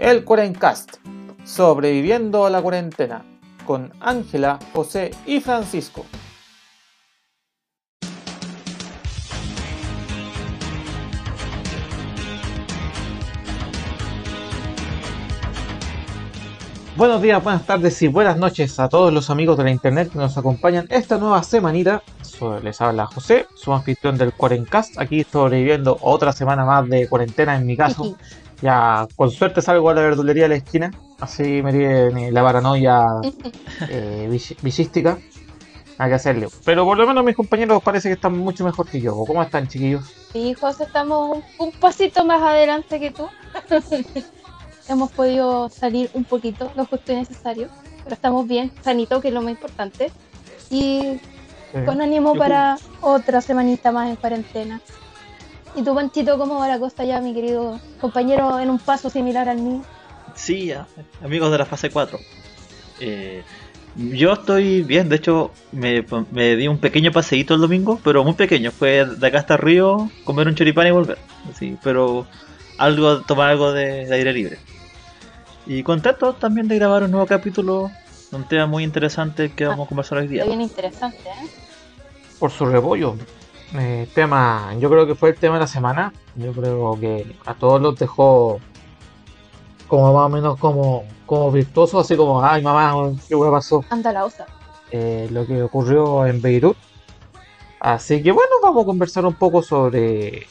el Cuarencast, sobreviviendo a la cuarentena, con Ángela, José y Francisco. Buenos días, buenas tardes y buenas noches a todos los amigos de la internet que nos acompañan esta nueva semanita. Les habla José, su anfitrión del Cuarencast, aquí sobreviviendo otra semana más de cuarentena en mi caso. Ya con suerte salgo a la verdulería de la esquina, así me tiene la paranoia eh, visística. Hay que hacerle. Pero por lo menos mis compañeros parece que están mucho mejor que yo. ¿Cómo están, chiquillos? Sí, José, estamos un pasito más adelante que tú. hemos podido salir un poquito, lo justo y necesario, pero estamos bien, sanito, que es lo más importante, y con ánimo para otra semanita más en cuarentena. ¿Y tu Panchito, cómo va la cosa ya, mi querido compañero, en un paso similar al mío? Sí, amigos de la fase 4. Eh, yo estoy bien, de hecho me, di un pequeño paseíto el domingo, pero muy pequeño, fue de acá hasta Río, comer un choripán y volver. Sí, pero algo, tomar algo de aire libre. Y contento también de grabar un nuevo capítulo, un tema muy interesante que vamos a conversar hoy día. Bien interesante, ¿eh? Por su repollo. Eh, tema, yo creo que fue el tema de la semana. Yo creo que a todos los dejó como más o menos como, como virtuoso, así como, ay mamá, qué hueá pasó. Anda la osa. Eh, lo que ocurrió en Beirut. Así que bueno, vamos a conversar un poco sobre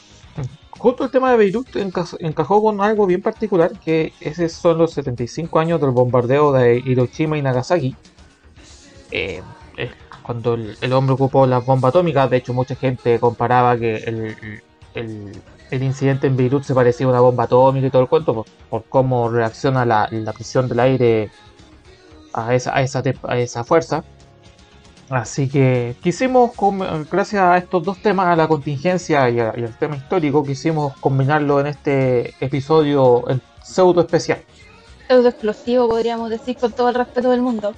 justo el tema de Beirut encajó con algo bien particular, que ese son los 75 años del bombardeo de Hiroshima y Nagasaki. Eh, cuando el, hombre ocupó las bombas atómicas, de hecho mucha gente comparaba que el, incidente en Beirut se parecía a una bomba atómica y todo el cuento, por, cómo reacciona la, presión del aire a esa, a esa fuerza. Así que quisimos, gracias a estos dos temas, a la contingencia y, al tema histórico, quisimos combinarlo en este episodio pseudo especial. Pseudo explosivo, podríamos decir, con todo el respeto del mundo.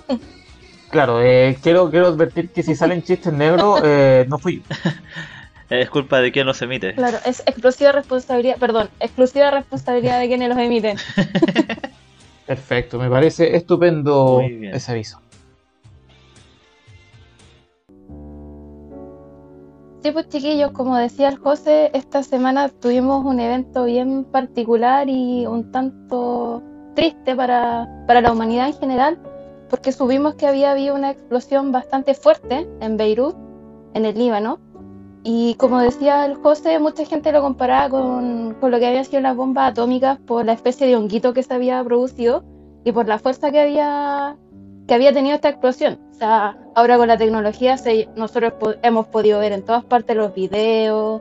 claro, eh, quiero, quiero advertir que si salen chistes negros, eh, no fui Es culpa de quien los emite. Claro, es exclusiva responsabilidad, perdón, exclusiva responsabilidad de quienes los emiten. Perfecto, me parece estupendo ese aviso. Sí, pues chiquillos, como decía el José, esta semana tuvimos un evento bien particular y un tanto triste para, para la humanidad en general, porque subimos que había habido una explosión bastante fuerte en Beirut, en el Líbano, y como decía el José, mucha gente lo comparaba con, con, lo que había sido las bombas atómicas por la especie de honguito que se había producido y por la fuerza que había, que había tenido esta explosión. O sea, ahora con la tecnología nosotros hemos podido ver en todas partes los videos,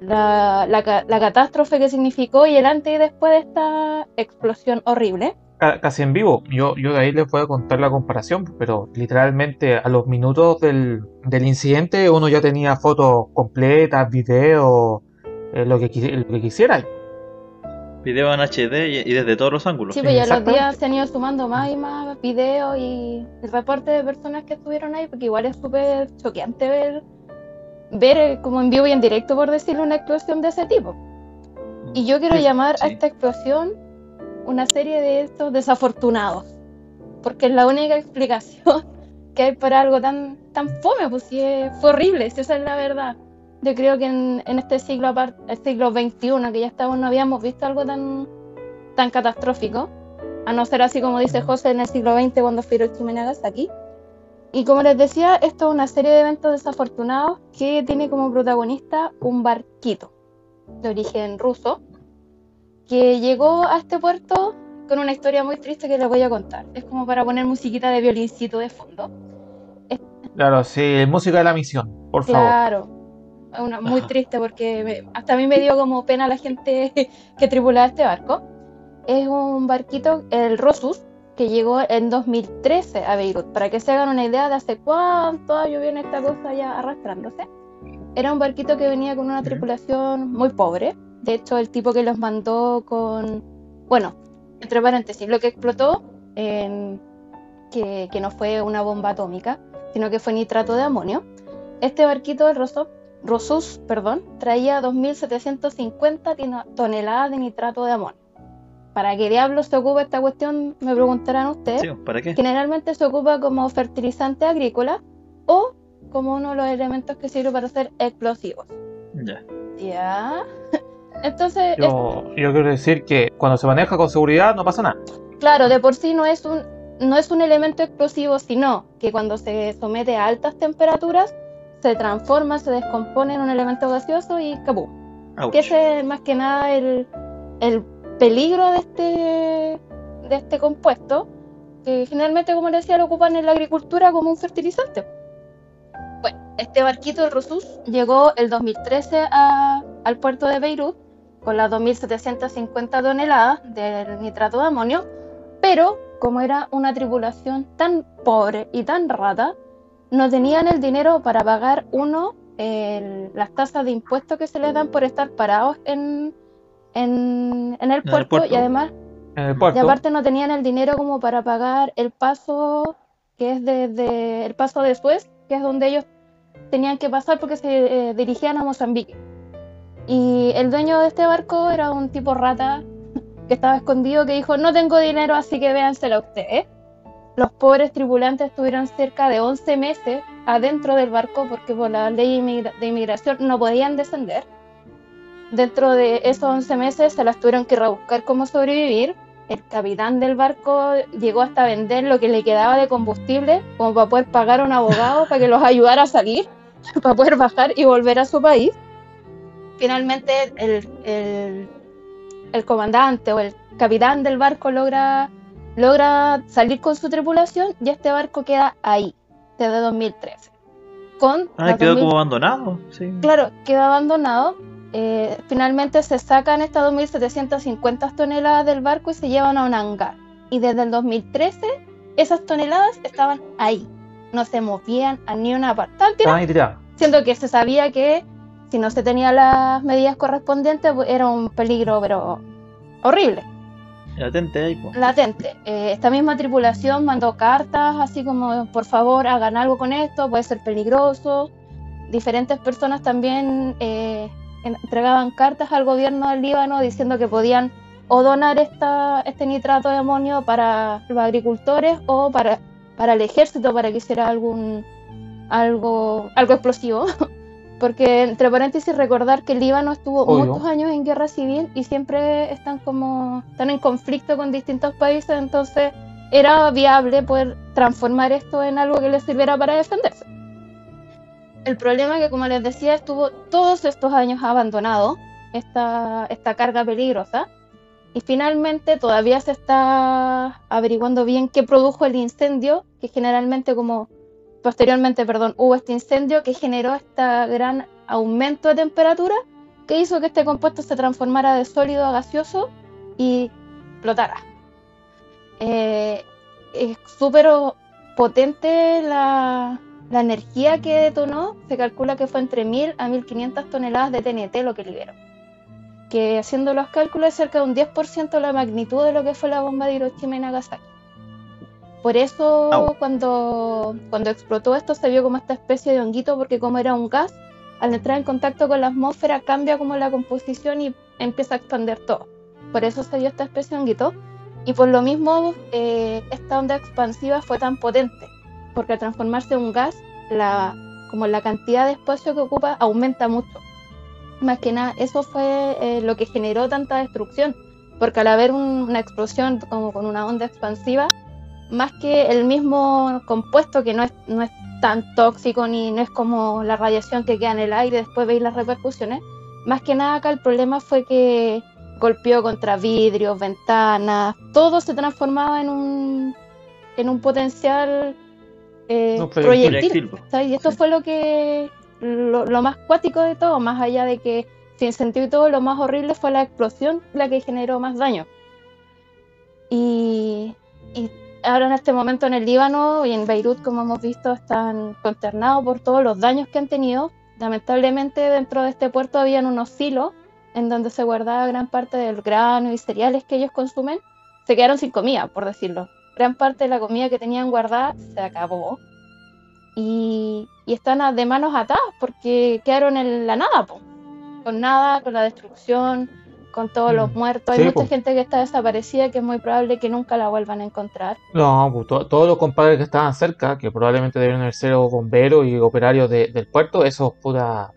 la, la, catástrofe que significó y el antes y después de esta explosión horrible. Casi en vivo, yo, yo de ahí les voy a contar la comparación, pero literalmente a los minutos del, del incidente uno ya tenía fotos completas, videos, eh, lo, que, lo que quisiera video en HD y, desde todos los ángulos. Sí, pues ya los días se han ido sumando más y más videos y el reporte de personas que estuvieron ahí, porque igual es súper choqueante ver, ver eh, como en vivo y en directo, por decirlo, una explosión de ese tipo. Y yo quiero llamar a esta explosión una serie de estos desafortunados, porque es la única explicación que hay para algo tan, tan fome, pues sí, fue horrible, esa es la verdad. Yo creo que en, este siglo, el siglo XXI, que ya estamos, no habíamos visto algo tan, tan catastrófico, a no ser así como dice José en el siglo XX cuando fue y Nagasaki. Y como les decía, esto es una serie de eventos desafortunados que tiene como protagonista un barquito de origen ruso que llegó a este puerto con una historia muy triste que les voy a contar. Es como para poner musiquita de violincito de fondo. Claro, sí, música de la misión, por favor. Claro una, muy triste porque hasta a mí me dio como pena la gente que tripulaba este barco. Es un barquito, el Rosus, que llegó en 2013 a Beirut. Para que se hagan una idea de hace cuánto años viene esta cosa ya arrastrándose. Era un barquito que venía con una tripulación muy pobre. De hecho, el tipo que los mandó con, bueno, entre paréntesis, lo que explotó, que, que no fue una bomba atómica, sino que fue nitrato de amonio. Este barquito, el Rosus, perdón, traía 2.750 toneladas de nitrato de amonio. ¿para qué diablos se ocupa esta cuestión? Me preguntarán ustedes. Sí, ¿Para qué? Generalmente se ocupa como fertilizante agrícola o como uno de los elementos que sirve para hacer explosivos. Ya. Ya. Entonces, es- Yo, quiero decir que cuando se maneja con seguridad no pasa nada. claro, de por sí no es un no es un elemento explosivo, sino que cuando se somete a altas temperaturas se transforma, se descompone en un elemento gaseoso y capú. Que ese es más que nada el, el peligro de este, de este compuesto, que generalmente, como les decía, lo ocupan en la agricultura como un fertilizante. Bueno, este barquito, el Rosus, llegó el 2013 a- al puerto de Beirut con las 2.750 toneladas del nitrato de amonio, pero como era una tripulación tan pobre y tan rata, no tenían el dinero para pagar uno el- las tasas de impuestos que se les dan por estar parados en, en, en el, puerto, puerto. y además y aparte no tenían el dinero como para pagar el paso que es desde el paso de Suez, que es donde ellos tenían que pasar porque se eh, dirigían a Mozambique. Y el dueño de este barco era un tipo rata que estaba escondido que dijo, no tengo dinero, así que véansela ustedes. Los pobres tripulantes estuvieron cerca de 11 meses adentro del barco porque por la ley de inmigración no podían descender. Dentro de esos 11 meses se las tuvieron que rebuscar cómo sobrevivir. El capitán del barco llegó hasta vender lo que le quedaba de combustible como para poder pagar a un abogado para que los ayudara a salir, para poder bajar y volver a su país. Finalmente el, el- el comandante o el capitán del barco logra, logra salir con su tripulación y este barco queda ahí desde 2013. Con Ah, quedó 2000 como abandonado. Sí. Claro, queda abandonado. Eh, finalmente se sacan estas 2.750 toneladas del barco y se llevan a un hangar. Y desde el 2013 esas toneladas estaban ahí. No se movían a ni una parte. Estaban tiradas, ahí tirados. siendo que se sabía que si no se tenían las medidas correspondientes pues, era un peligro, pero horrible Latente ahí, po. latente. Eh, esta misma tripulación mandó cartas así como, por favor, hagan algo con esto, puede ser peligroso. Diferentes personas también eh, entregaban cartas al gobierno del Líbano diciendo que podían o donar esta, este nitrato de amonio para los agricultores o para, para el ejército para que hiciera algún algo, algo explosivo. Porque, entre paréntesis, recordar que el Líbano estuvo Obvio. muchos años en guerra civil y siempre están como están en conflicto con distintos países, entonces era viable poder transformar esto en algo que les sirviera para defenderse. El problema es que, como les decía, estuvo todos estos años abandonado esta, esta carga peligrosa y finalmente todavía se está averiguando bien qué produjo el incendio, que generalmente como posteriormente, perdón, hubo este incendio que generó este gran aumento de temperatura que hizo que este compuesto se transformara de sólido a gaseoso y explotara. Eh, es súper potente la, energía que detonó. Se calcula que fue entre 1000 a 1500 toneladas de TNT lo que liberó. Que haciendo los cálculos es cerca de un 10% de la magnitud de lo que fue la bomba de Hiroshima y Nagasaki. Por eso cuando, cuando explotó esto se vio como esta especie de honguito porque como era un gas, al entrar en contacto con la atmósfera cambia como la composición y empieza a expandir todo. Por eso se dio esta especie de honguito. Y por lo mismo eh, esta onda expansiva fue tan potente, porque al transformarse en un gas, la, como la cantidad de espacio que ocupa aumenta mucho. Más que nada, eso fue eh, lo que generó tanta destrucción, porque al haber un- una explosión como con una onda expansiva, más que el mismo compuesto que no es, no es tan tóxico ni no es como la radiación que queda en el aire, después veis las repercusiones, más que nada acá el problema fue que golpeó contra vidrios, ventanas, todo se transformaba en un, en un potencial eh, proyectil. proyectil. Y esto Sí. fue lo que lo, lo más cuático de todo, más allá de que se incendió y todo, lo más horrible fue la explosión la que generó más daño. Y, y ahora en este momento en el Líbano y en Beirut, como hemos visto, están consternados por todos los daños que han tenido. Lamentablemente dentro de este puerto habían unos silos en donde se guardaba gran parte del grano y cereales que ellos consumen. Se quedaron sin comida, por decirlo. Gran parte de la comida que tenían guardada se acabó. Y, están de manos atadas porque quedaron en la nada, con nada, con la destrucción, con todos los Mm. muertos. Hay Sí, mucha po. gente que está desaparecida que es muy probable que nunca la vuelvan a encontrar. No, pues, to- todos los compadres que estaban cerca, que probablemente debieron haber sido bomberos y operarios de- del puerto, esos puta,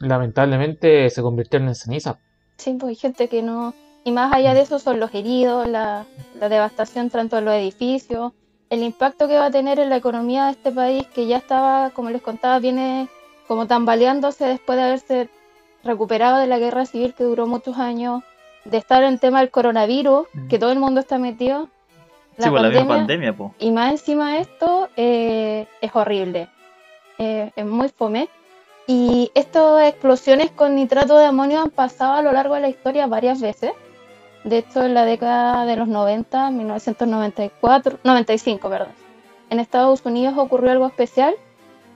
lamentablemente se convirtieron en ceniza. Sí, pues hay gente que no... Y más allá de eso son los heridos, la, la devastación tanto en los edificios, el impacto que va a tener en la economía de este país que ya estaba, como les contaba, viene como tambaleándose después de haberse recuperado de la guerra civil que duró muchos años, de estar en tema del coronavirus, Mm. que todo el mundo está metido. Sí, pues la misma pandemia, pues. Y más encima de esto, eh, es horrible. Eh, es muy fome. Y estas explosiones con nitrato de amonio han pasado a lo largo de la historia varias veces. De hecho, en la década de los 90, 1994, 95, perdón. En Estados Unidos ocurrió algo especial.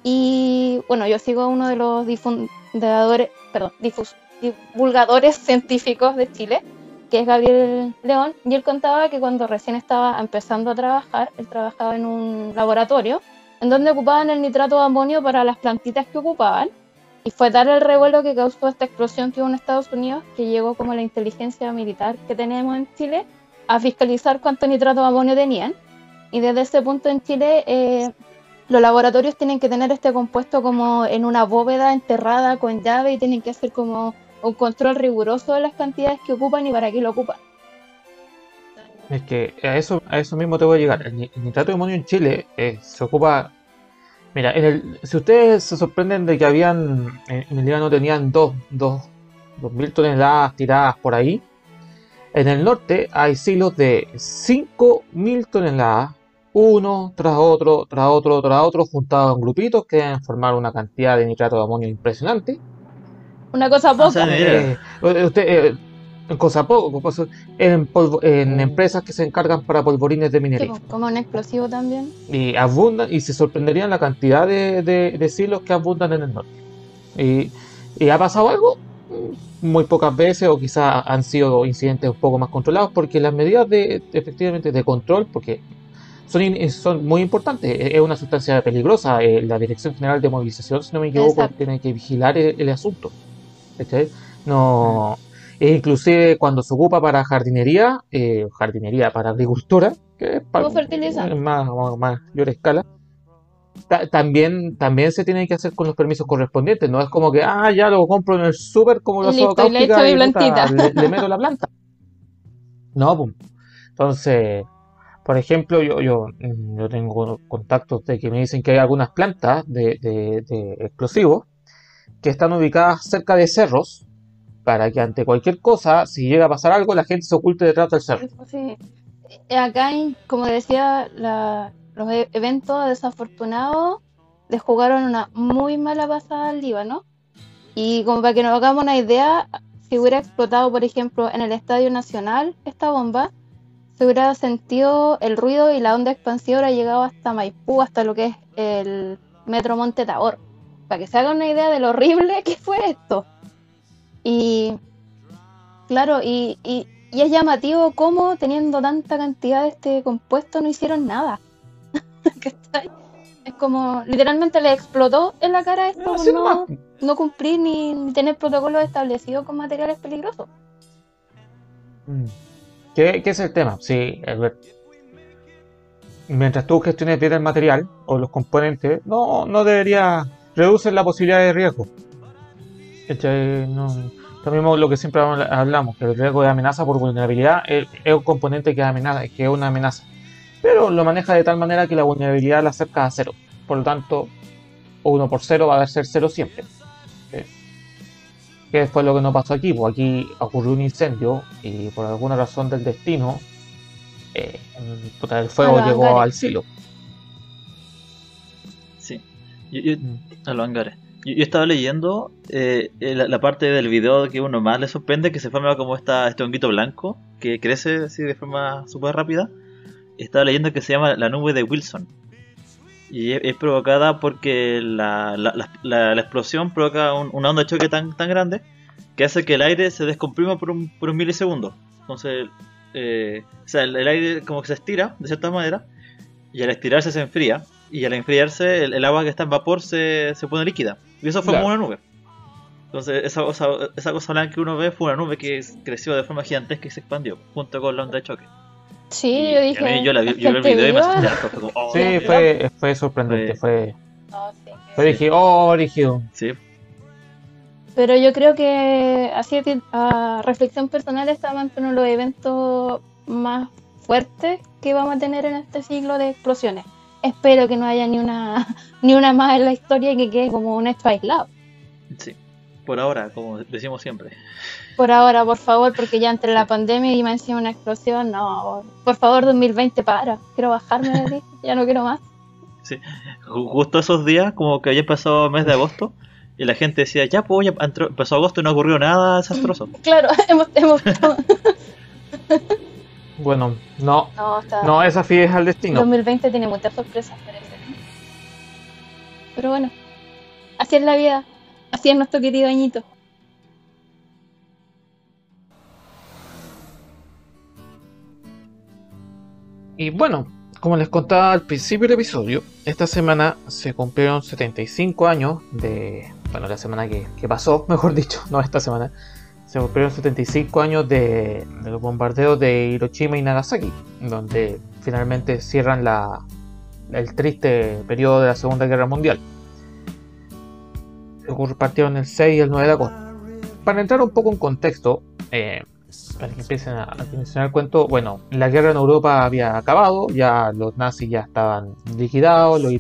Y bueno, yo sigo a uno de los difundadores, perdón, difus- divulgadores científicos de Chile, que es Gabriel León, y él contaba que cuando recién estaba empezando a trabajar, él trabajaba en un laboratorio en donde ocupaban el nitrato de amonio para las plantitas que ocupaban, y fue tal el revuelo que causó esta explosión que hubo en Estados Unidos que llegó como la inteligencia militar que tenemos en Chile a fiscalizar cuánto nitrato de amonio tenían, y desde ese punto en Chile eh, los laboratorios tienen que tener este compuesto como en una bóveda enterrada con llave y tienen que hacer como un control riguroso de las cantidades que ocupan y para qué lo ocupan. Es que a eso, a eso mismo te voy a llegar. El, ni- el nitrato de amonio en Chile eh, se ocupa. Mira, en el, si ustedes se sorprenden de que habían. En, el Líbano tenían dos, dos, dos mil toneladas tiradas por ahí. En el norte hay silos de 5.000 toneladas, uno tras otro, tras otro, tras otro, juntados en grupitos que deben formar una cantidad de nitrato de amonio impresionante. Una cosa Ah, o poca. sea, Mira. Eh, usted, eh, cosa poco, cosa- en, polvo- en empresas que se encargan para polvorines de Sí, minería. pues, como un explosivo también. Y abundan, y se sorprenderían la cantidad de, de, de silos que abundan en el norte. Y, y ha pasado algo Mm, muy pocas veces, o quizás han sido incidentes un poco más controlados, porque las medidas de efectivamente de control, porque son, son muy importantes, es una sustancia peligrosa. eh, La Dirección General de Movilización, si no me equivoco, Exacto. tiene que vigilar el, el asunto. ¿cachai? No, e inclusive cuando se ocupa para jardinería, eh, jardinería para agricultura, que es para más, más, mayor escala, ta- también, también se tiene que hacer con los permisos correspondientes. No es como que, ah, ya lo compro en el súper como Y listo, y mi puta, le, le meto la planta. No, pum. Entonces, por ejemplo, yo, yo, mm, yo tengo contactos de que me dicen que hay algunas plantas de, de- explosivos que están ubicadas cerca de cerros para que ante cualquier cosa, si llega a pasar algo, la gente se oculte detrás del cerro. Sí. Eh, Acá, como decía, la- los e- eventos desafortunados les jugaron una muy mala pasada al Líbano. Y como para que nos hagamos una idea, si hubiera explotado, por ejemplo, en el Estadio Nacional esta bomba, se hubiera sentido el ruido y la onda expansiva hubiera llegado hasta Maipú, hasta lo que es el Metro Monte Tabor. Para que se hagan una idea de lo horrible que fue esto. Y claro, y, y, y es llamativo cómo teniendo tanta cantidad de este compuesto no hicieron nada. Es como, literalmente le explotó en la cara esto por no, no cumplir ni, ni tener protocolos establecidos con materiales peligrosos. Mm. ¿Qué, es el tema? Sí, Albert. Mientras tú gestiones bien el material o los componentes, no, no debería reducir la posibilidad de riesgo. No, lo mismo lo que siempre hablamos, que el riesgo de amenaza por vulnerabilidad es, es un componente que, amenaza, que es una amenaza. Pero lo maneja de tal manera que la vulnerabilidad la acerca a cero. Por lo tanto, 1 por 0 va a ser 0 siempre. Que fue lo que no pasó aquí, pues aquí ocurrió un incendio y por alguna razón del destino eh, el fuego llegó hangares. al silo. Sí. Yo, yo- a los hangares. Yo, yo estaba leyendo eh, eh, la, la parte del video que uno más le sorprende, que se forma como esta, este honguito blanco, que crece así de forma súper rápida. Estaba leyendo que se llama la nube de Wilson. Y es, es provocada porque la, la- la- la- explosión provoca un- una onda de choque tan, tan grande que hace que el aire se descomprima por un, por un milisegundo. Entonces, eh, o sea, el, el aire como que se estira de cierta manera y al estirarse se enfría y al enfriarse el, el agua que está en vapor se, se pone líquida y eso forma Claro. una nube Entonces, esa cosa, esa cosa blanca que uno ve fue una nube que creció de forma gigantesca y se expandió junto con la onda de choque. Sí, Y yo dije. mí yo la vi, yo vi el video y me asusté como, oh, Sí, fue, fue sorprendente. Fue, No, sí, que- fue dije, oh, rígido. sí. Pero yo creo que así a reflexión personal estaban entre uno de los eventos más fuertes que vamos a tener en este siglo de explosiones. Espero que no haya ni una ni una más en la historia y que quede como un hecho aislado. Sí. Por ahora, como decimos siempre. Por ahora, por favor, porque ya entre la pandemia y me encima una explosión, no, por favor 2020 para, quiero bajarme de aquí, ya no quiero más. Ju- Justo esos días, como que había empezado el mes de agosto, y la gente decía, ya, pues ya entró- empezó agosto y no ocurrió nada desastroso. Claro, hemos, hemos Bueno, no, no, está, no esa es al destino. 2020 tiene muchas sorpresas, parece. Pero bueno, así es la vida, así es nuestro querido añito. Y bueno, como les contaba al principio del episodio, esta semana se cumplieron 75 años de. Bueno, la semana que, que pasó, mejor dicho, no esta semana. Se cumplieron 75 años de, de los bombardeos de Hiroshima y Nagasaki, donde finalmente cierran la, el triste periodo de la Segunda Guerra Mundial. Ocurre- Partieron el 6 y el 9 de agosto. Para entrar un poco en contexto, eh, para que empiecen a, a mencionar el cuento, bueno, la guerra en Europa había acabado, ya los nazis ya estaban liquidados, los,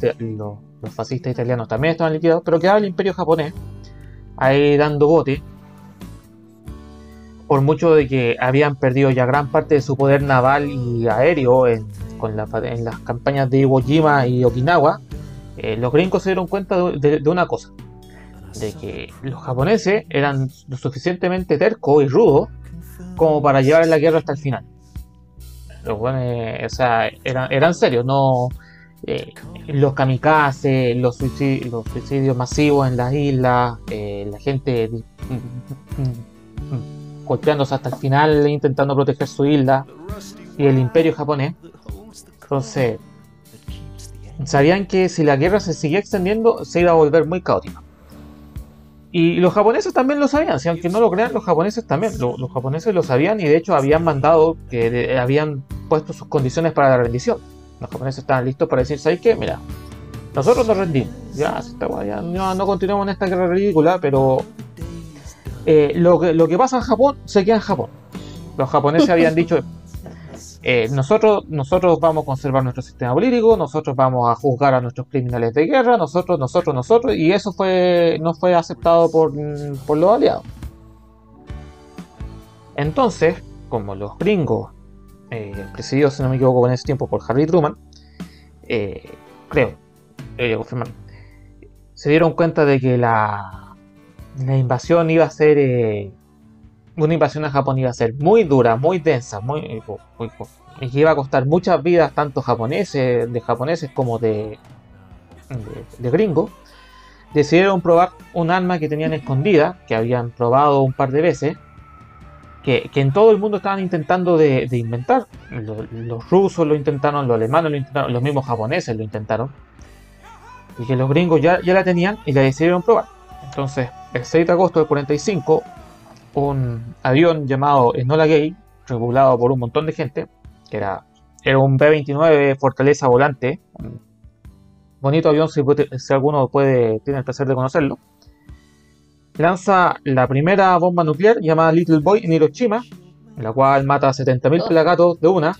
fascistas italianos también estaban liquidados, pero quedaba el imperio japonés ahí dando bote, por mucho de que habían perdido ya gran parte de su poder naval y aéreo en, las campañas de Iwo Jima y Okinawa, eh, los gringos se dieron cuenta de- de- de una cosa, de que los japoneses eran lo suficientemente tercos y rudos como para llevar la guerra hasta el final. Los buenos, o sea, eran, serios, no eh, los kamikazes, los suicidios, masivos en las islas, eh, la gente mm, mm, mm, golpeándose hasta el final intentando proteger su isla y el imperio japonés. Entonces, sabían que si la guerra se seguía extendiendo se iba a volver muy caótica. Y los japoneses también lo sabían, si aunque no lo crean, los japoneses también, lo- los japoneses lo sabían y de hecho habían mandado que habían puesto sus condiciones para la rendición. Los japoneses estaban listos para decir, ¿sabes qué? Mira, nosotros nos rendimos, ya, si esta weá ya no, no continuamos en esta guerra ridícula, pero eh, lo, que, lo que pasa en Japón se queda en Japón. Los japoneses habían dicho, eh, nosotros, nosotros vamos a conservar nuestro sistema político, nosotros vamos a juzgar a nuestros criminales de guerra, nosotros, nosotros, nosotros, y eso fue no fue aceptado por, por los aliados. Entonces, como los gringos, eh, presididos, si no me equivoco, en ese tiempo por Harry Truman, eh, creo, se dieron cuenta de que la, la invasión iba a ser eh, una invasión a Japón iba a ser muy dura, muy densa, muy, muy- y que iba a costar muchas vidas, tanto japoneses, de japoneses como de, de, de gringos, decidieron probar un arma que tenían escondida, que habían probado un par de veces, que, que en todo el mundo estaban intentando de, inventar. Lo- Los, rusos lo intentaron, los alemanes lo intentaron, los mismos japoneses lo intentaron, y que los gringos ya, ya la tenían y la decidieron probar. Entonces, el 6 de agosto del 45, un avión llamado Enola Gay, regulado por un montón de gente, que era, era un B-29 Fortaleza Volante, un bonito avión si, si alguno puede, tiene el placer de conocerlo, lanza la primera bomba nuclear llamada Little Boy en Hiroshima, en la cual mata a 70.000 Oh. pelagatos de una,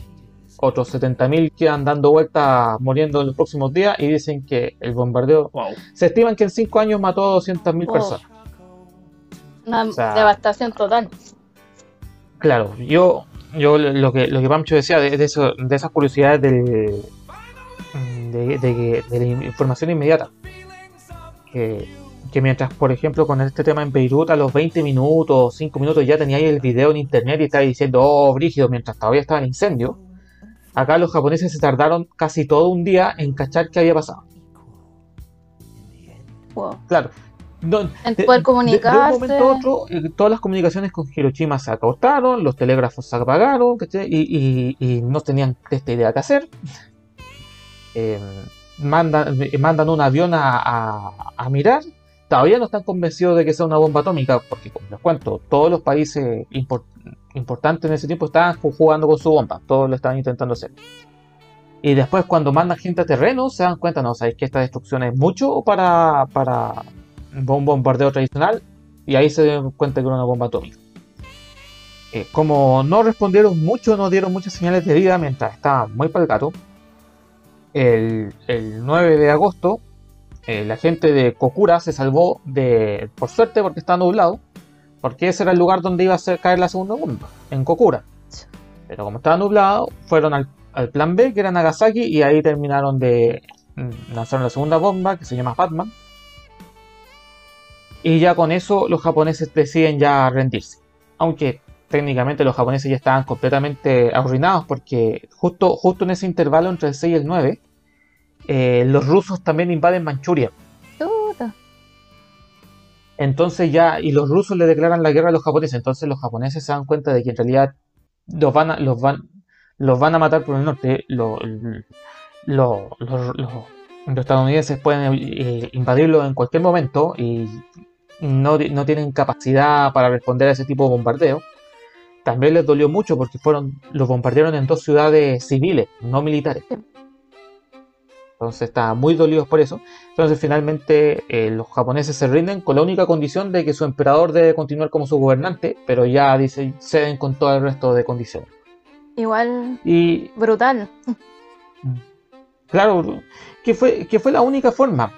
otros 70.000 quedan dando vueltas muriendo en los próximos días y dicen que el bombardeo, Wow. se estiman que en 5 años mató a 200.000 Oh. personas. Una O sea- devastación total. Claro, yo, yo lo que lo que Pancho decía de, de, eso- de esas curiosidades del, de, de- de la información inmediata. Que, que mientras, por ejemplo, con este tema en Beirut, a los 20 minutos, 5 minutos ya teníais el video en internet y estaba diciendo, oh, brígido, mientras todavía estaba el incendio. Acá los japoneses se tardaron casi todo un día en cachar qué había pasado. Wow. Claro. No, En de- poder de- comunicarse. De, un momento a otro, eh, todas las comunicaciones con Hiroshima se acortaron, los telégrafos se apagaron. Y, y- y no tenían esta idea que hacer. Eh, mandan, eh, mandan un avión a, a- a mirar todavía no están convencidos de que sea una bomba atómica, porque como les cuento, todos los países impor- importantes en ese tiempo estaban ju- jugando con su bomba, todos lo estaban intentando hacer. Y después cuando mandan gente a terreno se dan cuenta, no, sabéis que esta destrucción es mucho para, para un bombardeo tradicional, y ahí se dan cuenta que era una bomba atómica. Eh, como no respondieron mucho, no dieron muchas señales de vida mientras estaban muy para el gato, el, el 9 de agosto eh, la gente de Kokura se salvó de, por suerte porque estaba nublado, porque ese era el lugar donde iba a caer la segunda bomba, en Kokura. Pero como estaba nublado, fueron al, al plan B, que era Nagasaki, y ahí terminaron de mm, lanzar la segunda bomba, que se llama Batman. Y ya con eso los japoneses deciden ya rendirse. Aunque técnicamente los japoneses ya estaban completamente arruinados, porque justo, justo en ese intervalo entre el 6 y el 9, eh, los rusos también invaden Manchuria. Entonces ya, y los rusos le declaran la guerra a los japoneses. Entonces los japoneses se dan cuenta de que en realidad los van a, los van, los van a matar por el norte. Lo- lo- lo- lo- los estadounidenses pueden eh, invadirlo en cualquier momento y no, no tienen capacidad para responder a ese tipo de bombardeo. También les dolió mucho porque fueron, los bombardearon en dos ciudades civiles, no militares. Entonces estaban muy dolidos por eso. Entonces finalmente eh, los japoneses se rinden con la única condición de que su emperador debe continuar como su gobernante, pero ya dicen, ceden con todo el resto de condiciones. Igual Y brutal. claro, que fue, que fue la única forma.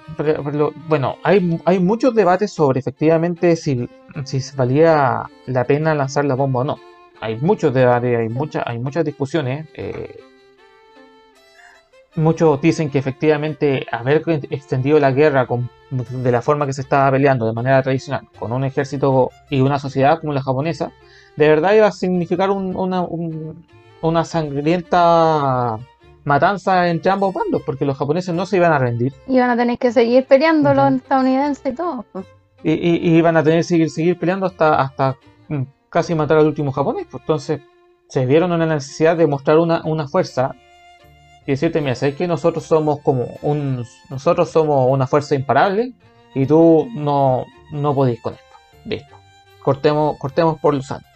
Bueno, hay, hay muchos debates sobre efectivamente si, si valía la pena lanzar la bomba o no. Hay muchos debates, hay, mucha, hay muchas discusiones. eh, muchos dicen que efectivamente haber extendido la guerra con- de la forma que se estaba peleando de manera tradicional, con un ejército y una sociedad como la japonesa, de verdad iba a significar un- una, un- una sangrienta matanza entre ambos bandos, porque los japoneses no se iban a rendir Y van a tener que seguir peleando los estadounidenses y todo. pues. y, y- y iban a tener que seguir, seguir peleando hasta, hasta mm, casi matar al último japonés. pues, entonces se vieron en la necesidad de mostrar una, una fuerza y decirte, mira, sabes que nosotros somos como un nosotros somos una fuerza imparable y tú no, no podéis con esto. Listo. Cortemos, cortemos por los santos.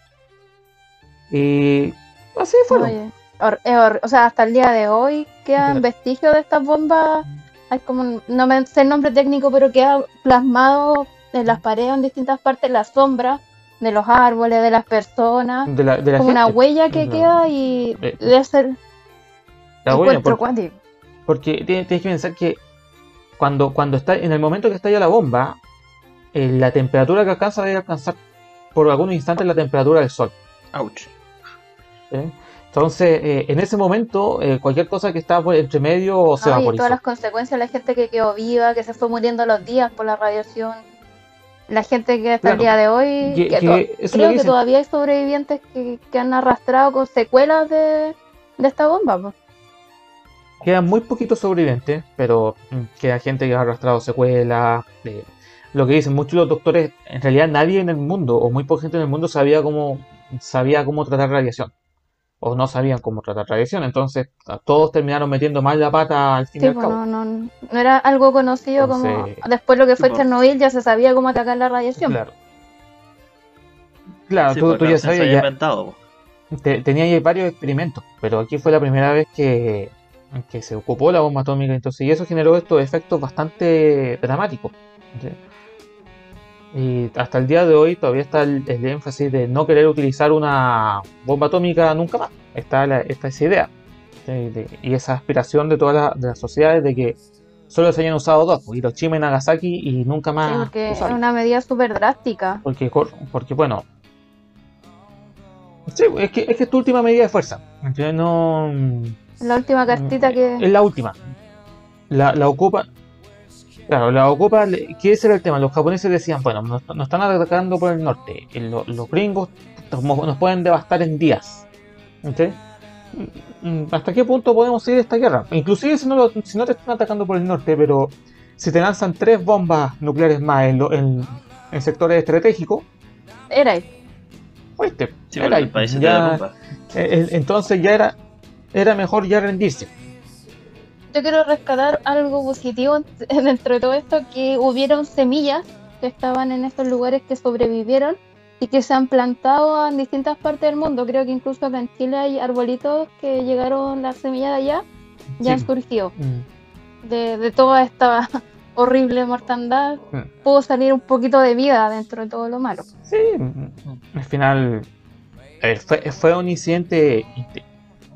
Y así fueron. Oye, o sea, hasta el día de hoy quedan vestigios de estas bombas. Hay como, un- no me sé el nombre técnico, pero queda plasmado en las paredes en distintas partes, la sombra de los árboles, de las personas. De la, de la como una huella que queda y Eh, debe ser la huella, encuentro porque- cuántico. Porque tienes, tienes que pensar que cuando, cuando está en el momento que estalla la bomba, eh, la temperatura que alcanza debe alcanzar por algunos instantes la temperatura del sol. Ouch. ¿eh? Entonces, eh, en ese momento, eh, cualquier cosa que está por entre medio se y vaporizó. todas las consecuencias, la gente que quedó viva, que se fue muriendo los días por la radiación, la gente que hasta el Claro. día de hoy, Que- que que to- eso es lo creo que todavía hay sobrevivientes que, han arrastrado con secuelas de, de esta bomba. pues. Quedan muy poquitos sobrevivientes, pero mm, queda gente que ha arrastrado secuelas. lo que dicen muchos los doctores, en realidad nadie en el mundo, o muy poca gente en el mundo, sabía cómo, sabía cómo tratar radiación. O no sabían cómo tratar radiación. Entonces, todos terminaron metiendo mal la pata al fin y Sí, al pues, cabo. no, no, no era algo conocido como... Después lo que fue Sí, pues. Chernobyl ya se sabía cómo atacar la radiación. Claro. Claro, Sí, tú, pues, tú ya sabías, había ya inventado. po. te- tenía varios experimentos, pero aquí fue la primera vez que, que se ocupó la bomba atómica, entonces, y eso generó estos efectos bastante dramáticos. ¿sí? Y hasta el día de hoy todavía está el, el énfasis de no querer utilizar una bomba atómica nunca más. Está, la- está esa idea y esa aspiración de todas las, de las sociedades de que solo se hayan usado dos, pues, Hiroshima y Nagasaki, y nunca Sí, más porque es una medida súper drástica. Porque, porque bueno. Sí, es que, es que es tu última medida de fuerza. Yo no. La última cartita que... Es la última. La, la ocupa. Claro, la ocupa. ¿Qué ese era el tema? Los japoneses decían: bueno, nos, nos están atacando por el norte. eh, lo- los gringos nos, pueden devastar en días. ¿Ok? Mm, ¿Hasta qué punto podemos seguir esta guerra? Inclusive si no, lo- si no te están atacando por el norte, pero si te lanzan tres bombas nucleares más en, lo- en- en sectores estratégicos, Era ahí. Fuiste. Sí, Era ahí, ya- eh, eh, entonces ya era, era mejor ya rendirse. Yo quiero rescatar algo positivo dentro de todo esto, que hubieron semillas que estaban en estos lugares que sobrevivieron y que se han plantado en distintas partes del mundo. Creo que incluso acá en Chile hay arbolitos que llegaron las semillas de allá y han Sí. surgido. Mm, De, de toda esta horrible mortandad, mm. pudo salir un poquito de vida dentro de todo lo malo. Sí, mm, al final ver, fue, fue un incidente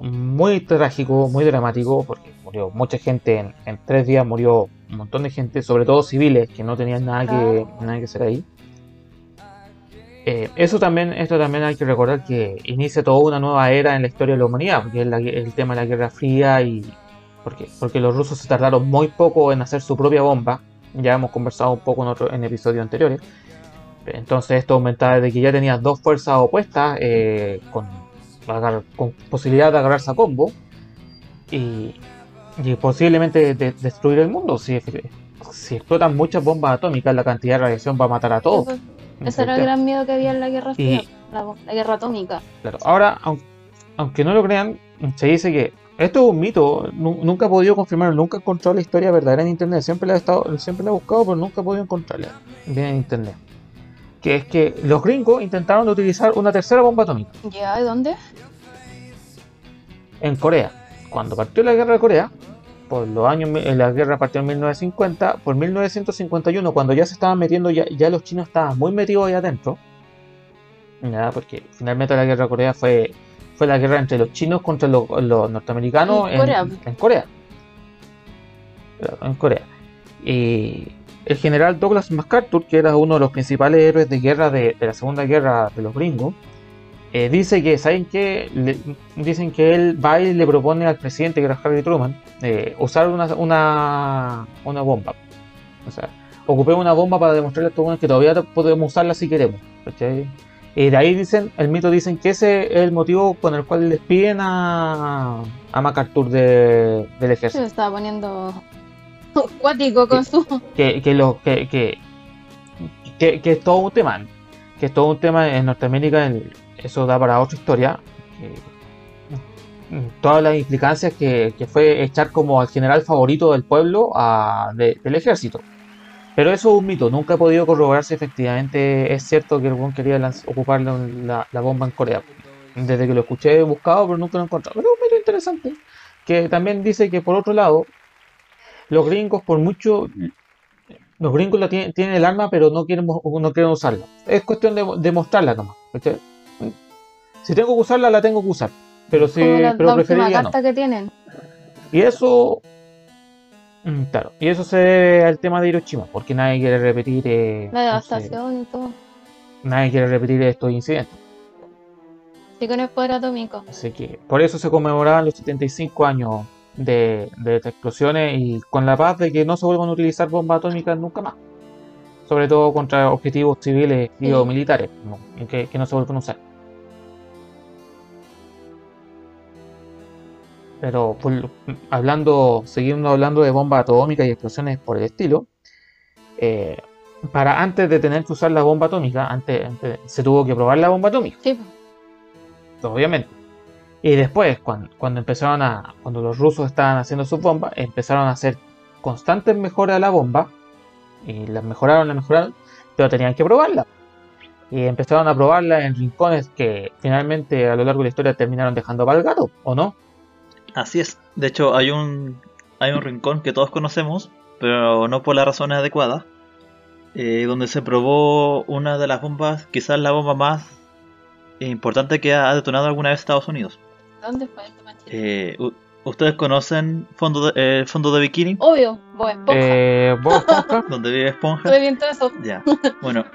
muy trágico, muy dramático, porque murió mucha gente en, en tres días, murió un montón de gente, sobre todo civiles que no tenían nada que, nada que hacer ahí. Eh, eso también, esto también hay que recordar que inicia toda una nueva era en la historia de la humanidad, porque es la- el tema de la Guerra Fría y porque, porque los rusos se tardaron muy poco en hacer su propia bomba. Ya hemos conversado un poco en, otro, en episodios anteriores. Entonces esto aumentaba de que ya tenías dos fuerzas opuestas eh, con, posibilidad de agarrarse a combo y, y posiblemente de- destruir el mundo. Si, si explotan muchas bombas atómicas, la cantidad de radiación va a matar a todos. Ese, ese era el gran miedo que había en la Guerra Fría, Y- la, la guerra atómica. Claro, ahora, aun- aunque no lo crean, se dice que esto es un mito, nu- nunca he podido confirmarlo, nunca he encontrado la historia verdadera en internet, siempre la he, estado, siempre la he buscado, pero nunca he podido encontrarla bien en internet. Que es que los gringos intentaron utilizar una tercera bomba atómica ¿Ya? ¿De dónde? en Corea. Cuando partió la guerra de Corea, por los años, en la guerra partió en 1950, por 1951, cuando ya se estaban metiendo, ya, ya los chinos estaban muy metidos ahí adentro, ya, porque finalmente la guerra de Corea fue, fue la guerra entre los chinos contra los, los norteamericanos En Corea. en Corea. En Corea. Y el general Douglas MacArthur, que era uno de los principales héroes de guerra de, de la Segunda Guerra de los gringos, eh, dice que, ¿saben qué? Le- dicen que él va y le propone al presidente, que era Harry Truman, eh, usar una, una, una bomba. O sea, ocupé una bomba para demostrarle a buenos que todavía podemos usarla si queremos. ¿cachai? Y de ahí dicen, el mito dicen que ese es el motivo con el cual les piden a, a MacArthur de- del Se ejército. estaba poniendo cuático con su... que, que, lo, que, que, que, que es todo un tema. Que es todo un tema en Norteamérica. el- eso da para otra historia. mm, todas las implicancias que, fue echar como al general favorito del pueblo de- del ejército. Pero eso es un mito. Nunca he podido corroborar si efectivamente es cierto que el buen quería ocupar la, bomba en Corea. Desde que lo escuché he buscado, pero nunca lo he encontrado. Pero es un mito interesante. Que también dice que por otro lado, los gringos por mucho los gringos la tienen, el arma pero no quieren no quieren usarla es cuestión de, de mostrarla nomás ¿cachai? Si tengo que usarla la tengo que usar pero si la, pero la preferiría no carta que tienen. y eso mm, claro y eso se debe al tema de Hiroshima porque nadie quiere repetir eh, La no sé, devastación y todo. nadie quiere repetir estos incidentes Sí, con el poder atómico. Así que por eso se conmemoraban los 75 años de, de estas explosiones y con la paz de que no se vuelvan a utilizar bombas atómicas nunca más. Sobre todo contra objetivos civiles y Sí. o militares, que no se vuelvan a usar. Pero por- hablando, siguiendo hablando de bombas atómicas y explosiones por el estilo, eh, para antes de tener que usar la bomba atómica, antes, antes se tuvo que probar la bomba atómica Sí, obviamente. Y después, cuando, cuando empezaron a, cuando los rusos estaban haciendo sus bombas, empezaron a hacer constantes mejoras a la bomba, y las mejoraron, las mejoraron, pero tenían que probarla. Y empezaron a probarla en rincones que finalmente a lo largo de la historia terminaron dejando para el gato, ¿o no? Así es. De hecho, hay un, hay un rincón que todos conocemos, pero no por las razones adecuadas, eh, donde se probó una de las bombas, quizás la bomba más importante que ha detonado alguna vez Estados Unidos. ¿dónde fue? Eh, ¿Ustedes conocen fondo de, eh, fondo de bikini? Obvio, Bob Esponja. Eh, Bob Esponja, Donde vive Esponja. Estuve viendo eso. Ya, bueno,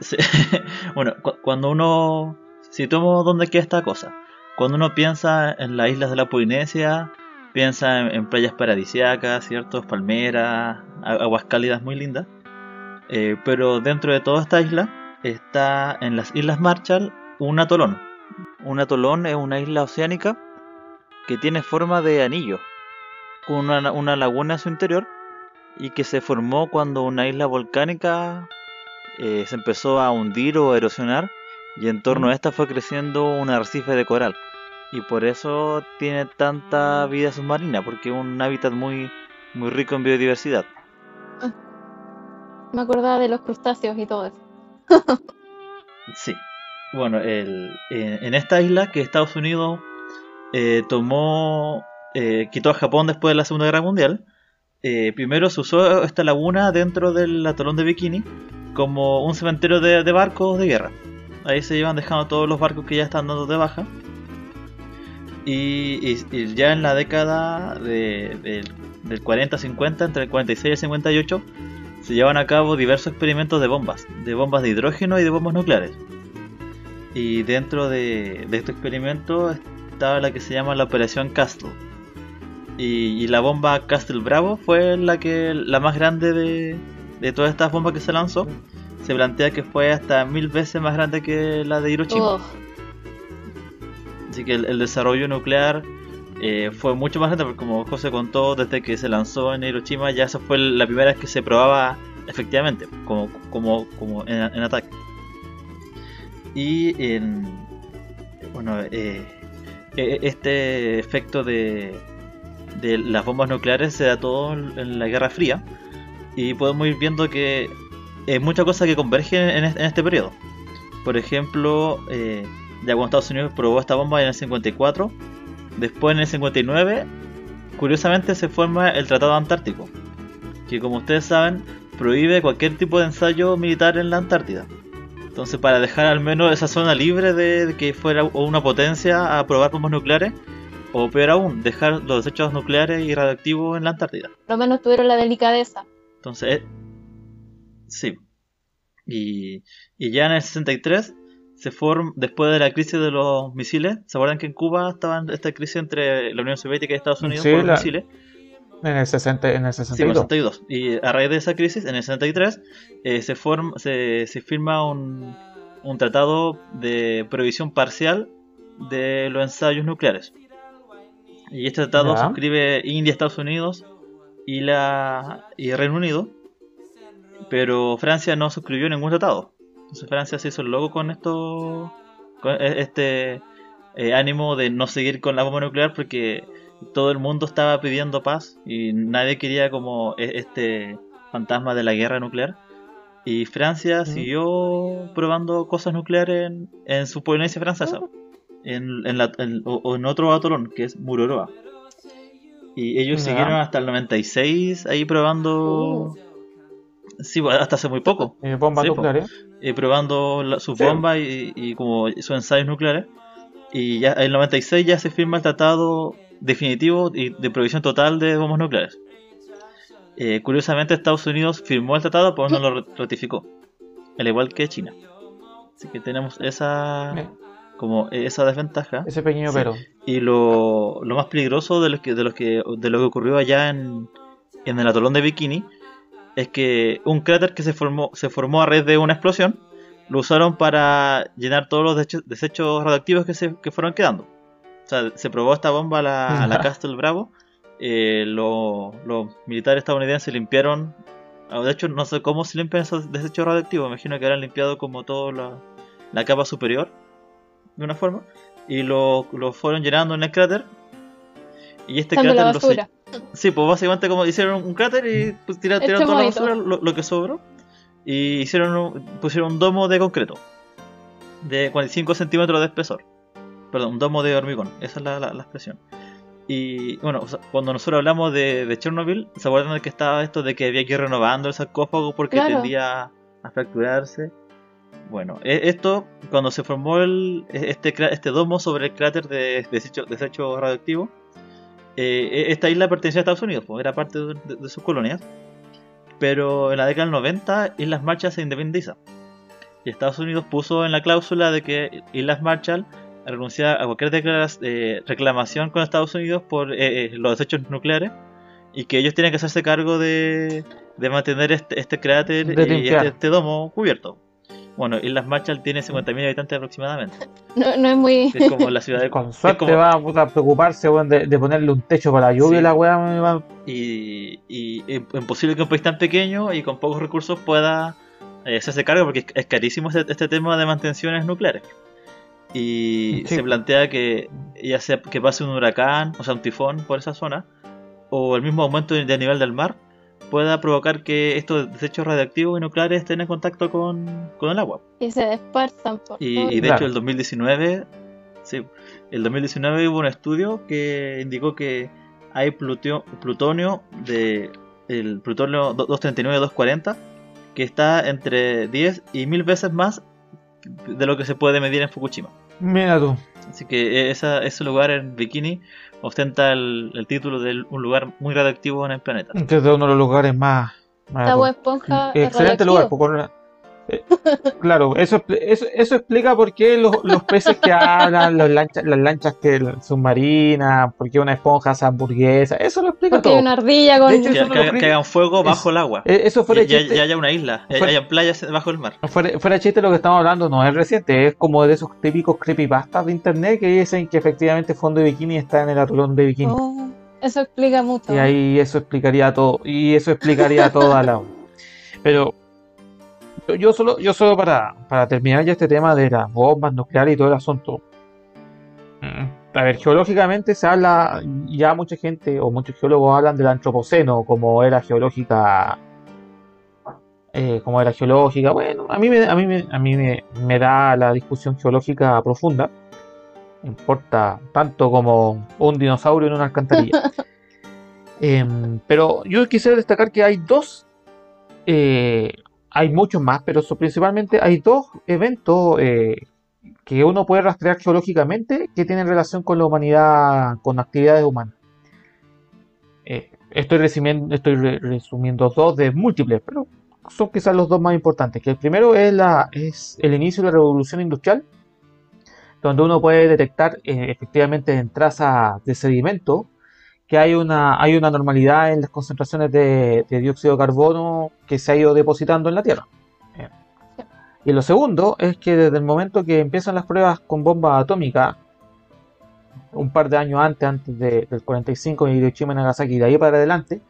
sí, bueno, cu- cuando uno, situemos dónde queda esta cosa, cuando uno piensa en las islas de la Polinesia, piensa en, playas paradisíacas, ciertos palmeras, aguas cálidas muy lindas, eh, pero dentro de toda esta isla está en las Islas Marshall un atolón. Un atolón es una isla oceánica que tiene forma de anillo, con una, una laguna en su interior y que se formó cuando una isla volcánica eh, se empezó a hundir o erosionar y en torno a esta fue creciendo un arrecife de coral y por eso tiene tanta vida submarina porque es un hábitat muy muy rico en biodiversidad me acordaba de los crustáceos y todo eso. Sí. Bueno, el, en, en esta isla que Estados Unidos eh, tomó, eh, quitó a Japón después de la Segunda Guerra Mundial, eh, primero se usó esta laguna dentro del atolón de Bikini como un cementerio de, de barcos de guerra. Ahí se iban dejando todos los barcos que ya están dando de baja. Y, ya en la década de- del- del 40-50, entre el 46 y el 58, se llevan a cabo diversos experimentos de bombas, de bombas de hidrógeno y de bombas nucleares. Y dentro de, de estos experimentos estaba la que se llama la Operación Castle. Y, la bomba Castle Bravo fue la que la más grande de, de todas estas bombas que se lanzó. Se plantea que fue hasta mil veces más grande que la de Hiroshima. Así que el, el desarrollo nuclear eh, fue mucho más grande, porque como José contó, desde que se lanzó en Hiroshima, ya esa fue la primera vez que se probaba efectivamente, como, como, como en, en ataque. Y en. Bueno, eh, e- este efecto de, de las bombas nucleares se da todo en la Guerra Fría. Y podemos ir viendo que hay muchas cosas que convergen en este, en este periodo. Por ejemplo, eh, ya cuando Estados Unidos probó esta bomba en el 54, después en el 59, curiosamente se forma el Tratado Antártico, que como ustedes saben, prohíbe cualquier tipo de ensayo militar en la Antártida. Entonces, para dejar al menos esa zona libre de, que fuera una potencia a probar bombas nucleares, o peor aún, dejar los desechos nucleares y radioactivos en la Antártida. por lo menos tuvieron la delicadeza. Entonces, eh, sí. Y, y ya en el 63 se forma, después de la crisis de los misiles, ¿se acuerdan que en Cuba estaba esta crisis entre la Unión Soviética y Estados Unidos Sí, por los la- misiles? En el, 60, en el Sí, por el 62. 62. Y a raíz de esa crisis, en el 63, eh, se, forma, se, se firma un, un tratado de prohibición parcial de los ensayos nucleares. Y este tratado suscribe India, Estados Unidos y, la, y Reino Unido, pero Francia no suscribió ningún tratado. Entonces Francia se hizo el loco con esto, con e- este eh, ánimo de no seguir con la bomba nuclear porque todo el mundo estaba pidiendo paz y nadie quería como e- este fantasma de la guerra nuclear. Y Francia siguió probando cosas nucleares en, en su Polinesia francesa, en, en la- en- o, en otro atolón que es Mururoa. Y ellos siguieron hasta el 96 ahí probando. Uh. Sí, bueno, hasta hace muy poco Y bombas Sí, nucleares. eh, probando la- sus Sí. bombas y, y como sus ensayos nucleares. Y ya en el 96 ya se firma el tratado definitivo y de prohibición total de bombas nucleares. Eh, curiosamente Estados Unidos firmó el tratado pero no lo ratificó, al igual que China. Así que tenemos esa como esa desventaja. Ese pequeño Sí. pero. Y lo, lo más peligroso de, los que, de, los que, de lo que ocurrió allá en, en el atolón de Bikini es que un cráter que se formó, se formó a raíz de una explosión lo usaron para llenar todos los desechos, desechos radioactivos que, se, que fueron quedando. O sea, se probó esta bomba a la, a la. Castle Bravo. eh, lo- los militares estadounidenses limpiaron. ah, De hecho, no sé cómo se limpian esos desechos radioactivos. Me imagino que habrán limpiado como toda la, la capa superior de una forma y lo, lo fueron llenando en el cráter y este cráter lo se-. Sí pues básicamente como hicieron un cráter y pues, tira- tiraron Echemos toda la basura lo, lo que sobró y hicieron un- pusieron un domo de concreto de 45 centímetros de espesor. Perdón un domo de hormigón esa es la, la- la expresión. Y bueno o sea, cuando nosotros hablamos de, de Chernobyl se acuerdan de que estaba esto de que había que ir renovando el sarcófago porque Claro. tendía a fracturarse bueno, e- esto cuando se formó el, este, crá- este domo sobre el cráter de desecho, desecho radioactivo, eh, e- esta isla pertenecía a Estados Unidos, pues, era parte de, de- de sus colonias. Pero en la década del 90, Islas Marshall se independiza. Y Estados Unidos puso en la cláusula de que Islas Marshall renunciaba a cualquier eh, reclamación con Estados Unidos por eh, eh, los desechos nucleares y que ellos tienen que hacerse cargo de, de mantener este, este cráter y este, este domo cubierto. Bueno, Islas Marshall tiene 50.000 habitantes aproximadamente. No, no es muy. Es como la ciudad de... Con suerte como- va a puta, preocuparse weón, de, de ponerle un techo para la lluvia Sí. y la weá y, y es imposible que un país tan pequeño y con pocos recursos pueda eh, hacerse cargo porque es, es carísimo este, este tema de mantenciones nucleares. Y Sí. se plantea que ya sea que pase un huracán, o sea, un tifón por esa zona, o el mismo aumento de de nivel del mar, pueda provocar que estos desechos radiactivos y nucleares estén en contacto con, con el agua. Y se dispersan por Y, y de Claro. hecho el 2019, sí, el 2019 hubo un estudio que indicó que hay plutio- plutonio de el plutonio 239-240 que está entre 10 y 1000 veces más de lo que se puede medir en Fukushima. Mira tú. Así que esa, ese lugar en Bikini ostenta el, el título de un lugar muy radioactivo en el planeta. Este es de uno de los lugares más. más Esponja es Excelente lugar. radioactivo. pues, con una- eh, claro, eso, eso, eso explica por qué los, los peces que hablan, los lanchas, las lanchas que submarinas, por qué una esponja hace hamburguesa, eso lo explica Porque todo. hay una ardilla con... De hecho, Que, que que hagan fuego Es- bajo el agua. Eh, Eso fuera Y ya, chiste. ya haya una isla, Fuera- hayan playas bajo el mar. Fuera, fuera chiste lo que estamos hablando no es reciente, es como de esos típicos creepypastas de internet que dicen que efectivamente Fondo de Bikini está en el atolón de Bikini. Oh, eso explica mucho. Y ahí eso explicaría todo. Y eso explicaría toda la. Pero yo solo, yo solo para, para terminar ya este tema de las bombas nucleares y todo el asunto. Mm, A ver, geológicamente se habla, ya mucha gente o muchos geólogos hablan del antropoceno como era geológica. eh, como era geológica. Bueno, a mí me, a mí me, a mí me, me da la discusión geológica profunda. Importa tanto como un dinosaurio en una alcantarilla. Em, pero yo quisiera destacar que hay dos, eh, hay muchos más, pero so- principalmente hay dos eventos eh, que uno puede rastrear geológicamente que tienen relación con la humanidad, con actividades humanas. Eh, estoy, resumiendo, estoy re- resumiendo dos de múltiples, pero son quizás los dos más importantes. Que el primero es el inicio de la revolución industrial, donde uno puede detectar eh, efectivamente en trazas de sedimento que hay una, hay una normalidad en las concentraciones de, de dióxido de carbono que se ha ido depositando en la Tierra. Eh. Y lo segundo es que desde el momento que empiezan las pruebas con bomba atómica, un par de años antes, antes de- del 45 en Hiroshima y Nagasaki, y de ahí para adelante,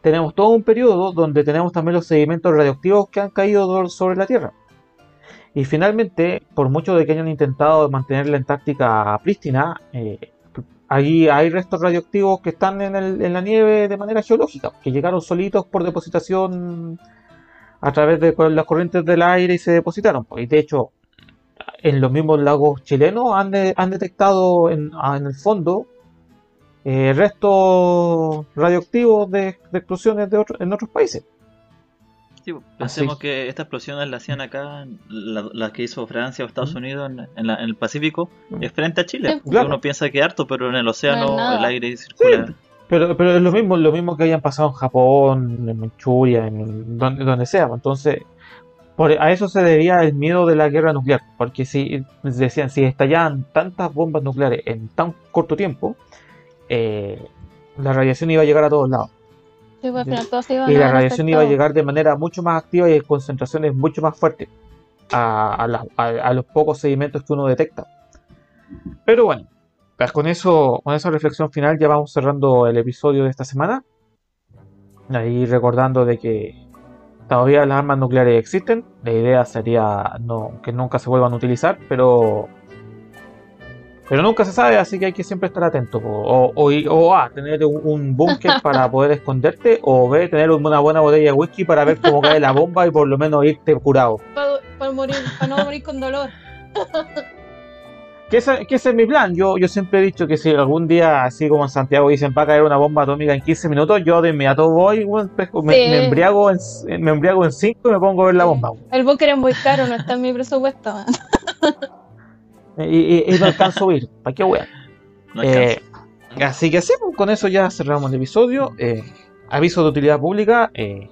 tenemos todo un periodo donde tenemos también los sedimentos radioactivos que han caído do- sobre la Tierra. Y finalmente, por mucho de que hayan intentado mantener la Antártica prístina, eh, Ahí hay restos radioactivos que están en, el- en la nieve de manera geológica, que llegaron solitos por depositación a través de las corrientes del aire y se depositaron. pues. Y de hecho, en los mismos lagos chilenos han, de- han detectado en, ah, el fondo eh, restos radioactivos de, de explosiones de otro- en otros países. Sí, pensemos que estas explosiones las hacían acá, la- las que hizo Francia o Estados. Unidos en, en la- en el Pacífico, es frente a Chile. Sí. porque Claro. Uno piensa que harto, pero en el océano No el aire circula. Pero, pero es lo mismo, lo mismo que hayan pasado en Japón, en Manchuria, en donde, donde sea. pues. Entonces, por, a eso se debía el miedo de la guerra nuclear. Porque si decían, si estallaban tantas bombas nucleares en tan corto tiempo, eh, la radiación iba a llegar a todos lados. Sí, pues, al final todos se iban Y la radiación iba a llegar de manera mucho más activa y en concentraciones mucho más fuertes a, a las- a- a los pocos sedimentos que uno detecta. Pero bueno, pues con eso, con esa reflexión final ya vamos cerrando el episodio de esta semana. Ahí recordando de que todavía las armas nucleares existen. La idea sería no, que nunca se vuelvan a utilizar, pero pero nunca se sabe, así que hay que siempre estar atento. O, o, o A, tener un, un búnker para poder esconderte, o B, tener una buena botella de whisky para ver cómo cae la bomba y por lo menos irte curado. Para, morir, para no morir con dolor. Que ese, que ese es mi plan. Yo, yo siempre he dicho que si algún día, así como en Santiago, dicen va a caer una bomba atómica en 15 minutos, yo de inmediato voy, me, Sí. me embriago en, me embriago en 5 y me pongo a ver la bomba. El búnker es muy caro, no está en mi presupuesto. Y, y- y no alcanzo a ir. ¿Para qué weón? No Eh, así que sí, pues, con eso ya cerramos el episodio. Eh, aviso de utilidad pública. eh,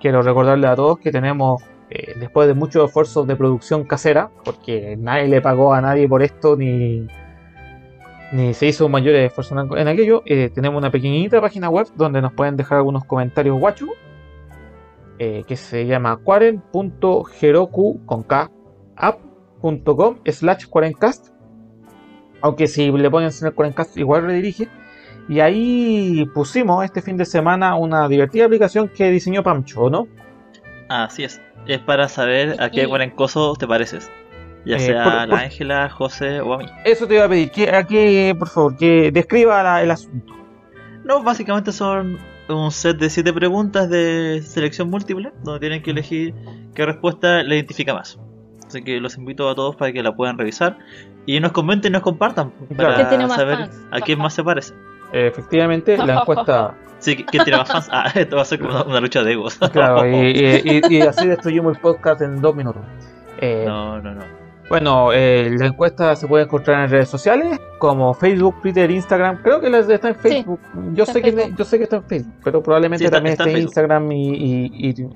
quiero recordarle a todos que tenemos, eh, después de muchos esfuerzos de producción casera, porque nadie le pagó a nadie por esto, ni, ni se hizo mayores esfuerzos en, en aquello, eh, tenemos una pequeñita página web donde nos pueden dejar algunos comentarios guachos. eh, que se llama quaren.heroku con K app.com slash quarencast aunque si le ponen en el Cuarencast igual redirige. Y ahí pusimos este fin de semana una divertida aplicación que diseñó Pamcho, ¿no? Así es. Es para saber a qué guarencoso te pareces. Ya Eh, sea por- a la Ángela, José o a mí. Eso te iba a pedir, que, a que, por favor, que describa la- el asunto. No, básicamente son un set de 7 preguntas de selección múltiple, donde tienen que elegir qué respuesta le identifica más. Así que los invito a todos para que la puedan revisar y nos comenten y nos compartan Claro. para ¿Quién tiene más saber fans? a quién más se parece. Efectivamente, la encuesta. Sí, ¿quién tiene más fans? Ah, esto va a ser como una, lucha de egos. Claro, y, y- y- y así destruimos el podcast en dos minutos. Eh, No, no, no. Bueno, eh, la encuesta se puede encontrar en redes sociales como Facebook, Twitter, Instagram. Creo que está en Facebook. yo, está sé en que, Facebook. yo sé que está en Facebook, pero probablemente Sí, está- también está esté en Facebook. Instagram y, y,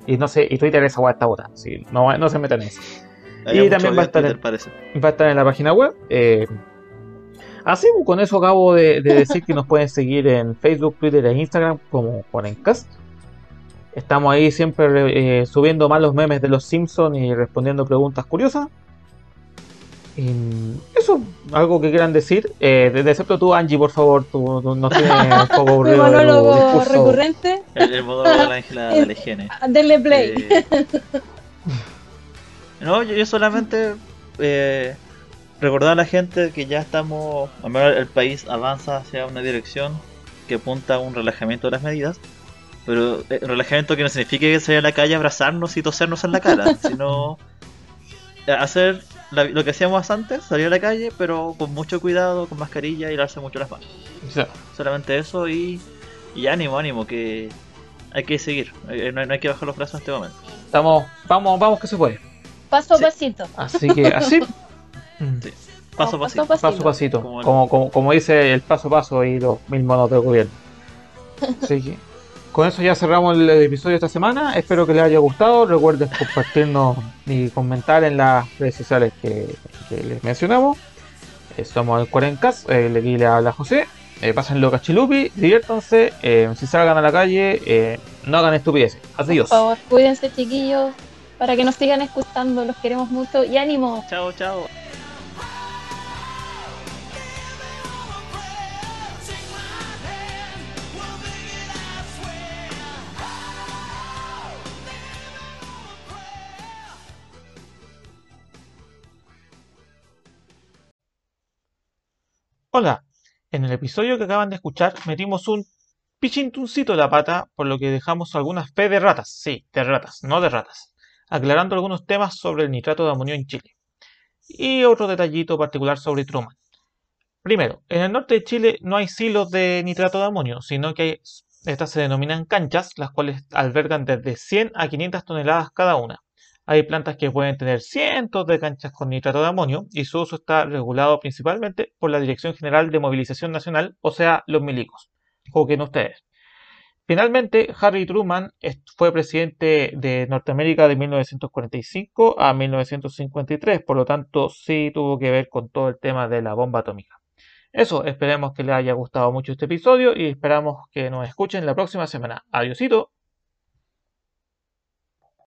y- y no sé, y Twitter esa está bota. Sí, no, no se metan en eso. Y también va a estar Twitter, en- parece. Va a estar en la página web. Eh, así, pues, con eso acabo de, de decir que nos pueden seguir en Facebook, Twitter e Instagram como Ponencast. Estamos ahí siempre eh, subiendo malos memes de los Simpsons y respondiendo preguntas curiosas. Y eso, algo que quieran decir. Eh, de- excepto tú, Angie, por favor, tú, tú nos tienes un poco aburrido de tu monólogo discurso. recurrente. El, el modo de la Ángela de la higiene. Denle play. Eh, no, yo, yo solamente eh, recordar a la gente que ya estamos, al menos el país avanza hacia una dirección que apunta a un relajamiento de las medidas, pero eh, relajamiento que no signifique salir a la calle, abrazarnos y tosernos en la cara, sino hacer la- lo que hacíamos antes, salir a la calle, pero con mucho cuidado, con mascarilla y lavarse mucho las manos. Sea, Solamente eso y, y ánimo, ánimo, que hay que seguir, eh, no hay- no hay que bajar los brazos en este momento. estamos, vamos, vamos que se puede. Paso a Sí. pasito. Así que así. Mm. Sí. Paso a Vamos paso. paso a pasito, Como como, el- como, como dice el paso a paso y los mil monos del gobierno. Así que con eso ya cerramos el episodio de esta semana. Espero que les haya gustado. Recuerden compartirnos y comentar en las redes sociales que, que les mencionamos. Eh, somos el Cuarencas, eh, aquí le habla José. Eh, pásenlo cachilupi, diviértanse. eh, si salgan a la calle, eh, no hagan estupideces. Adiós. Por favor, cuídense, chiquillos, para que nos sigan escuchando. Los queremos mucho y ánimo. Chao, chao. Hola, en el episodio que acaban de escuchar metimos un pichintuncito de la pata, por lo que dejamos algunas fe de ratas, sí, de ratas, no de ratas, aclarando algunos temas sobre el nitrato de amonio en Chile. Y otro detallito particular sobre Truman. Primero, en el norte de Chile no hay silos de nitrato de amonio, sino que hay- estas se denominan canchas, las cuales albergan desde 100 a 500 toneladas cada una. Hay plantas que pueden tener cientos de canchas con nitrato de amonio y su uso está regulado principalmente por la Dirección General de Movilización Nacional, o sea, los milicos. Juzguen ustedes. Finalmente, Harry Truman fue presidente de Norteamérica de 1945 a 1953, por lo tanto sí tuvo que ver con todo el tema de la bomba atómica. Eso, esperemos que les haya gustado mucho este episodio y esperamos que nos escuchen la próxima semana. Adiosito.